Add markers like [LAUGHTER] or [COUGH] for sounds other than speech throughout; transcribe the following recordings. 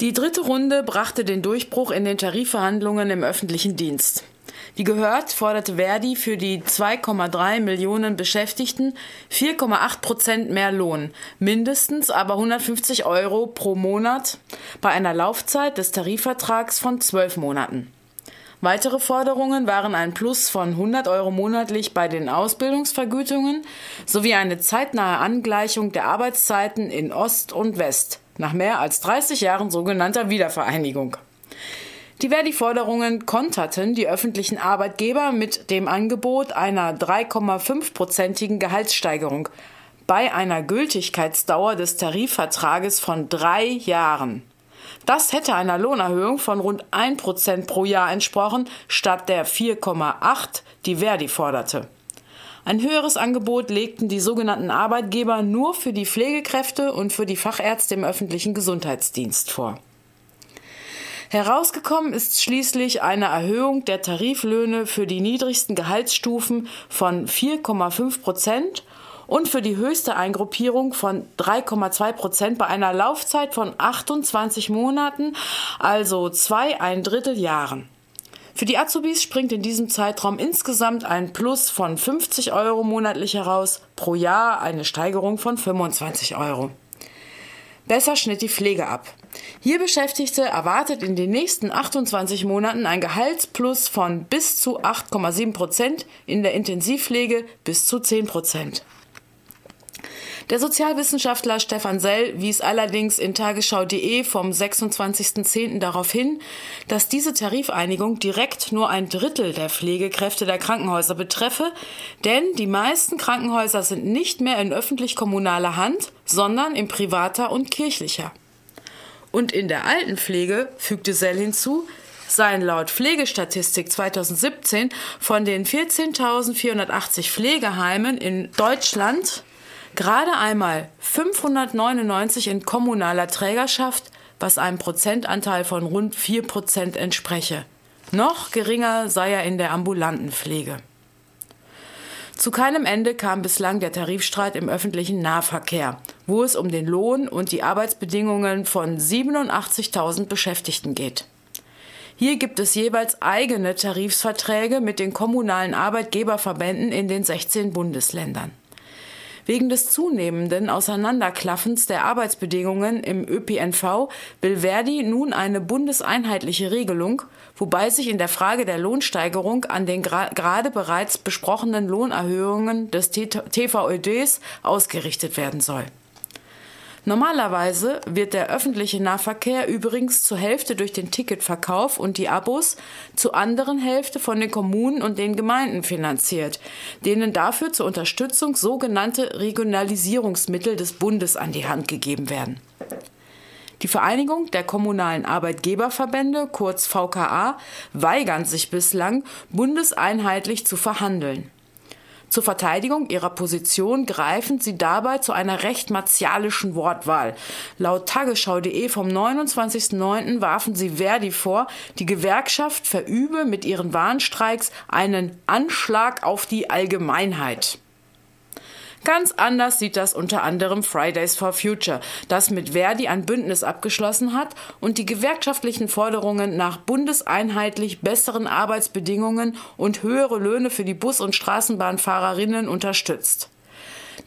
Die dritte Runde brachte den Durchbruch in den Tarifverhandlungen im öffentlichen Dienst. Wie gehört, forderte Verdi für die 2,3 Millionen Beschäftigten 4,8 Prozent mehr Lohn, mindestens aber 150 Euro pro Monat bei einer Laufzeit des Tarifvertrags von zwölf Monaten. Weitere Forderungen waren ein Plus von 100 Euro monatlich bei den Ausbildungsvergütungen sowie eine zeitnahe Angleichung der Arbeitszeiten in Ost und West nach mehr als 30 Jahren sogenannter Wiedervereinigung. Die Verdi-Forderungen konterten die öffentlichen Arbeitgeber mit dem Angebot einer 3,5-prozentigen Gehaltssteigerung bei einer Gültigkeitsdauer des Tarifvertrages von drei Jahren. Das hätte einer Lohnerhöhung von rund 1 Prozent pro Jahr entsprochen, statt der 4,8, die Verdi forderte. Ein höheres Angebot legten die sogenannten Arbeitgeber nur für die Pflegekräfte und für die Fachärzte im öffentlichen Gesundheitsdienst vor. Herausgekommen ist schließlich eine Erhöhung der Tariflöhne für die niedrigsten Gehaltsstufen von 4,5 Prozent und für die höchste Eingruppierung von 3,2 Prozent bei einer Laufzeit von 28 Monaten, also zwei ein Drittel Jahren. Für die Azubis springt in diesem Zeitraum insgesamt ein Plus von 50 Euro monatlich heraus, pro Jahr eine Steigerung von 25 Euro. Besser schnitt die Pflege ab. Hier Beschäftigte erwartet in den nächsten 28 Monaten ein Gehaltsplus von bis zu 8,7 Prozent, in der Intensivpflege bis zu 10 Prozent. Der Sozialwissenschaftler Stefan Sell wies allerdings in tagesschau.de vom 26.10. darauf hin, dass diese Tarifeinigung direkt nur ein Drittel der Pflegekräfte der Krankenhäuser betreffe, denn die meisten Krankenhäuser sind nicht mehr in öffentlich-kommunaler Hand, sondern in privater und kirchlicher. Und in der Altenpflege, fügte Sell hinzu, seien laut Pflegestatistik 2017 von den 14.480 Pflegeheimen in Deutschland Gerade einmal 599 in kommunaler Trägerschaft, was einem Prozentanteil von rund 4 Prozent entspreche. Noch geringer sei er in der ambulanten Pflege. Zu keinem Ende kam bislang der Tarifstreit im öffentlichen Nahverkehr, wo es um den Lohn und die Arbeitsbedingungen von 87.000 Beschäftigten geht. Hier gibt es jeweils eigene Tarifsverträge mit den kommunalen Arbeitgeberverbänden in den 16 Bundesländern. Wegen des zunehmenden Auseinanderklaffens der Arbeitsbedingungen im ÖPNV will Verdi nun eine bundeseinheitliche Regelung, wobei sich in der Frage der Lohnsteigerung an den gerade bereits besprochenen Lohnerhöhungen des TVÖDs ausgerichtet werden soll. Normalerweise wird der öffentliche Nahverkehr übrigens zur Hälfte durch den Ticketverkauf und die Abos, zur anderen Hälfte von den Kommunen und den Gemeinden finanziert, denen dafür zur Unterstützung sogenannte Regionalisierungsmittel des Bundes an die Hand gegeben werden. Die Vereinigung der kommunalen Arbeitgeberverbände, kurz VKA, weigern sich bislang, bundeseinheitlich zu verhandeln. Zur Verteidigung ihrer Position greifen sie dabei zu einer recht martialischen Wortwahl. Laut Tagesschau.de vom 29.09. warfen sie Verdi vor, die Gewerkschaft verübe mit ihren Warnstreiks einen Anschlag auf die Allgemeinheit. Ganz anders sieht das unter anderem Fridays for Future, das mit Verdi ein Bündnis abgeschlossen hat und die gewerkschaftlichen Forderungen nach bundeseinheitlich besseren Arbeitsbedingungen und höhere Löhne für die Bus- und Straßenbahnfahrerinnen unterstützt.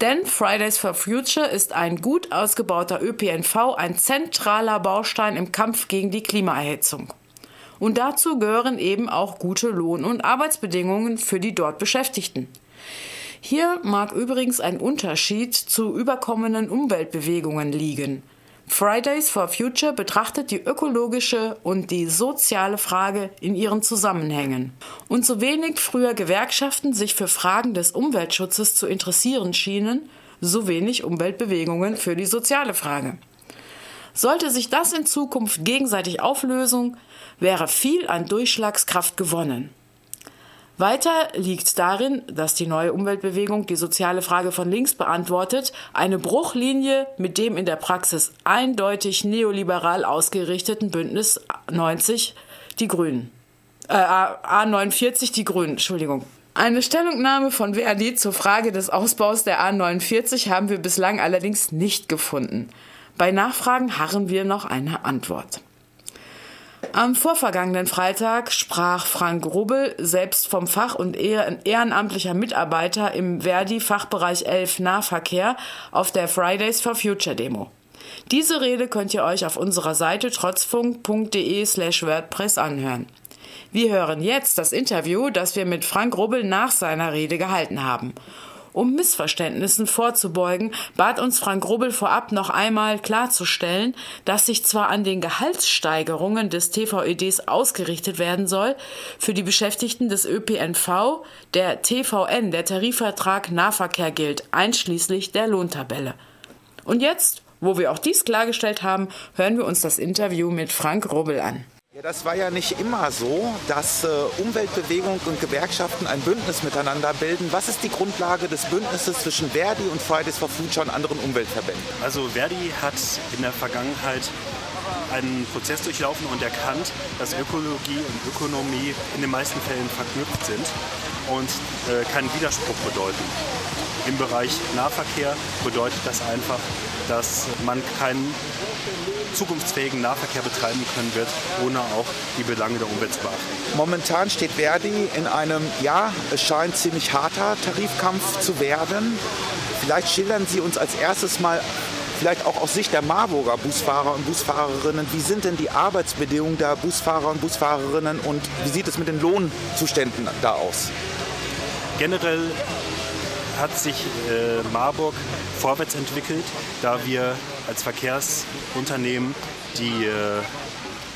Denn Fridays for Future ist ein gut ausgebauter ÖPNV ein zentraler Baustein im Kampf gegen die Klimaerhitzung. Und dazu gehören eben auch gute Lohn- und Arbeitsbedingungen für die dort Beschäftigten. Hier mag übrigens ein Unterschied zu überkommenen Umweltbewegungen liegen. Fridays for Future betrachtet die ökologische und die soziale Frage in ihren Zusammenhängen. Und so wenig früher Gewerkschaften sich für Fragen des Umweltschutzes zu interessieren schienen, so wenig Umweltbewegungen für die soziale Frage. Sollte sich das in Zukunft gegenseitig auflösen, wäre viel an Durchschlagskraft gewonnen. Weiter liegt darin, dass die neue Umweltbewegung die soziale Frage von links beantwortet, eine Bruchlinie mit dem in der Praxis eindeutig neoliberal ausgerichteten Bündnis 90 die Grünen. Äh, A49 die Grünen, Entschuldigung. Eine Stellungnahme von Verdi zur Frage des Ausbaus der A49 haben wir bislang allerdings nicht gefunden. Bei Nachfragen harren wir noch eine Antwort. Am vorvergangenen Freitag sprach Frank Rubbel, selbst vom Fach und ehrenamtlicher Mitarbeiter im Verdi-Fachbereich 11 Nahverkehr, auf der Fridays for Future Demo. Diese Rede könnt ihr euch auf unserer Seite trotzfunk.de slash WordPress anhören. Wir hören jetzt das Interview, das wir mit Frank Rubbel nach seiner Rede gehalten haben. Um Missverständnissen vorzubeugen, bat uns Frank Rubbel vorab noch einmal klarzustellen, dass sich zwar an den Gehaltssteigerungen des TVEDs ausgerichtet werden soll, für die Beschäftigten des ÖPNV der TVN, der Tarifvertrag Nahverkehr gilt, einschließlich der Lohntabelle. Und jetzt, wo wir auch dies klargestellt haben, hören wir uns das Interview mit Frank Rubbel an. Ja, das war ja nicht immer so, dass äh, Umweltbewegung und Gewerkschaften ein Bündnis miteinander bilden. Was ist die Grundlage des Bündnisses zwischen Verdi und Fridays for Future und anderen Umweltverbänden? Also Verdi hat in der Vergangenheit einen Prozess durchlaufen und erkannt, dass Ökologie und Ökonomie in den meisten Fällen verknüpft sind und äh, keinen Widerspruch bedeuten. Im Bereich Nahverkehr bedeutet das einfach, dass man keinen zukunftsfähigen Nahverkehr betreiben können wird, ohne auch die Belange der Umwelt zu beachten. Momentan steht Verdi in einem, ja, es scheint ziemlich harter Tarifkampf zu werden. Vielleicht schildern Sie uns als erstes mal vielleicht auch aus Sicht der Marburger Busfahrer und Busfahrerinnen, wie sind denn die Arbeitsbedingungen der Busfahrer und Busfahrerinnen und wie sieht es mit den Lohnzuständen da aus? Generell hat sich äh, Marburg vorwärts entwickelt, da wir als Verkehrsunternehmen die äh,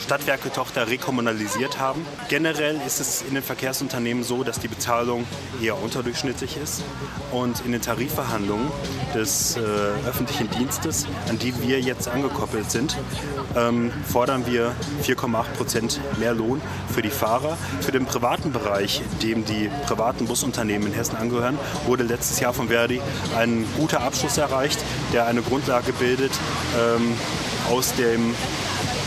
Stadtwerke-Tochter rekommunalisiert haben. Generell ist es in den Verkehrsunternehmen so, dass die Bezahlung eher unterdurchschnittlich ist. Und in den Tarifverhandlungen des äh, öffentlichen Dienstes, an die wir jetzt angekoppelt sind, ähm, fordern wir 4,8 Prozent mehr Lohn für die Fahrer. Für den privaten Bereich, dem die privaten Busunternehmen in Hessen angehören, wurde letztes Jahr von Verdi ein guter Abschluss erreicht, der eine Grundlage bildet, ähm, aus dem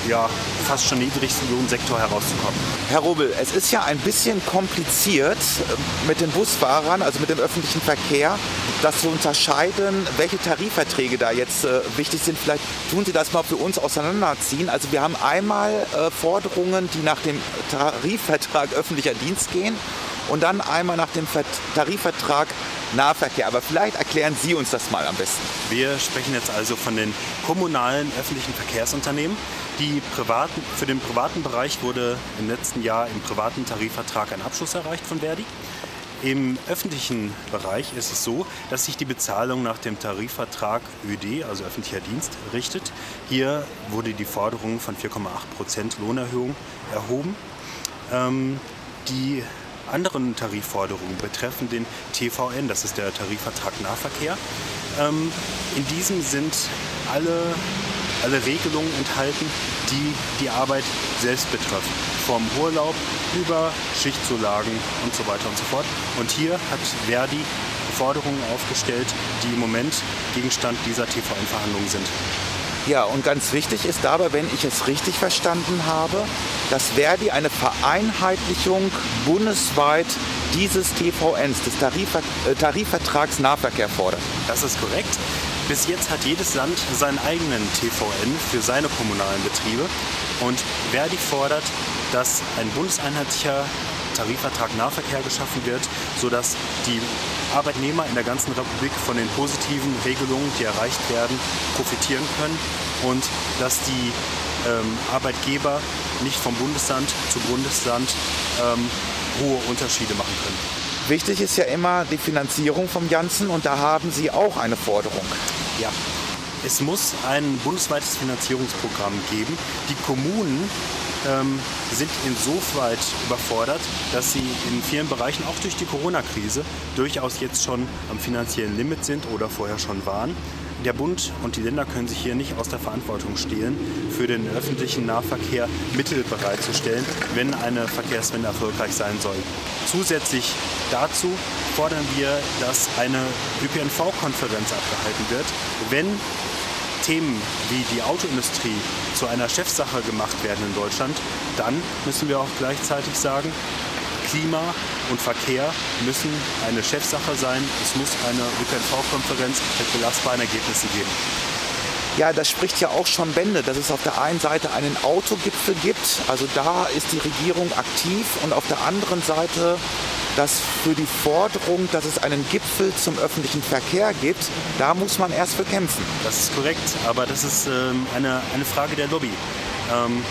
ja, fast schon niedrigsten Lohnsektor herauszukommen. Herr Robel, es ist ja ein bisschen kompliziert äh, mit den Busfahrern, also mit dem öffentlichen Verkehr, das zu unterscheiden, welche Tarifverträge da jetzt äh, wichtig sind. Vielleicht tun Sie das mal für uns auseinanderziehen. Also wir haben einmal äh, Forderungen, die nach dem Tarifvertrag [LAUGHS] öffentlicher Dienst gehen und dann einmal nach dem Tarifvertrag Nahverkehr. Aber vielleicht erklären Sie uns das mal am besten. Wir sprechen jetzt also von den kommunalen öffentlichen Verkehrsunternehmen. Privaten, für den privaten Bereich wurde im letzten Jahr im privaten Tarifvertrag ein Abschluss erreicht von Verdi. Im öffentlichen Bereich ist es so, dass sich die Bezahlung nach dem Tarifvertrag ÖD, also öffentlicher Dienst, richtet. Hier wurde die Forderung von 4,8 Prozent Lohnerhöhung erhoben. Ähm, die anderen Tarifforderungen betreffen den TVN, das ist der Tarifvertrag Nahverkehr. Ähm, in diesem sind alle, alle Regelungen enthalten, die die Arbeit selbst betreffen. Vom Urlaub über Schichtzulagen und so weiter und so fort. Und hier hat Verdi Forderungen aufgestellt, die im Moment Gegenstand dieser TVN-Verhandlungen sind. Ja, und ganz wichtig ist dabei, wenn ich es richtig verstanden habe, dass Verdi eine Vereinheitlichung bundesweit dieses TVNs, des Tarifver äh, Tarifvertrags Nahverkehr fordert. Das ist korrekt. Bis jetzt hat jedes Land seinen eigenen TVN für seine kommunalen Betriebe und Verdi fordert, dass ein bundeseinheitlicher Tarifvertrag Nahverkehr geschaffen wird, sodass die Arbeitnehmer in der ganzen Republik von den positiven Regelungen, die erreicht werden, profitieren können und dass die ähm, Arbeitgeber nicht vom Bundesland zu Bundesland ähm, hohe Unterschiede machen können. Wichtig ist ja immer die Finanzierung vom Ganzen und da haben Sie auch eine Forderung. Ja, es muss ein bundesweites Finanzierungsprogramm geben. Die Kommunen ähm, sind insoweit überfordert, dass sie in vielen Bereichen, auch durch die Corona-Krise, durchaus jetzt schon am finanziellen Limit sind oder vorher schon waren. Der Bund und die Länder können sich hier nicht aus der Verantwortung stehlen, für den öffentlichen Nahverkehr Mittel bereitzustellen, wenn eine Verkehrswende erfolgreich sein soll. Zusätzlich dazu fordern wir, dass eine ÖPNV-Konferenz abgehalten wird, wenn Themen wie die Autoindustrie zu einer Chefsache gemacht werden in Deutschland, dann müssen wir auch gleichzeitig sagen, Klima und Verkehr müssen eine Chefsache sein. Es muss eine ÖPNV-Konferenz mit belastbaren Ergebnissen geben. Ja, das spricht ja auch schon Bände, dass es auf der einen Seite einen Autogipfel gibt, also da ist die Regierung aktiv und auf der anderen Seite, dass für die Forderung, dass es einen Gipfel zum öffentlichen Verkehr gibt, da muss man erst für kämpfen. Das ist korrekt, aber das ist ähm, eine, eine Frage der Lobby. Ähm,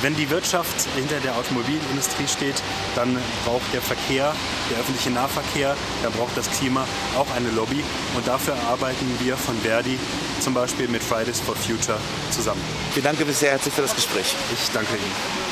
wenn die Wirtschaft hinter der Automobilindustrie steht, dann braucht der Verkehr, der öffentliche Nahverkehr, dann braucht das Klima auch eine Lobby. Und dafür arbeiten wir von Verdi zum Beispiel mit Fridays for Future zusammen. Ich danke sehr herzlich für das Gespräch. Ich danke Ihnen.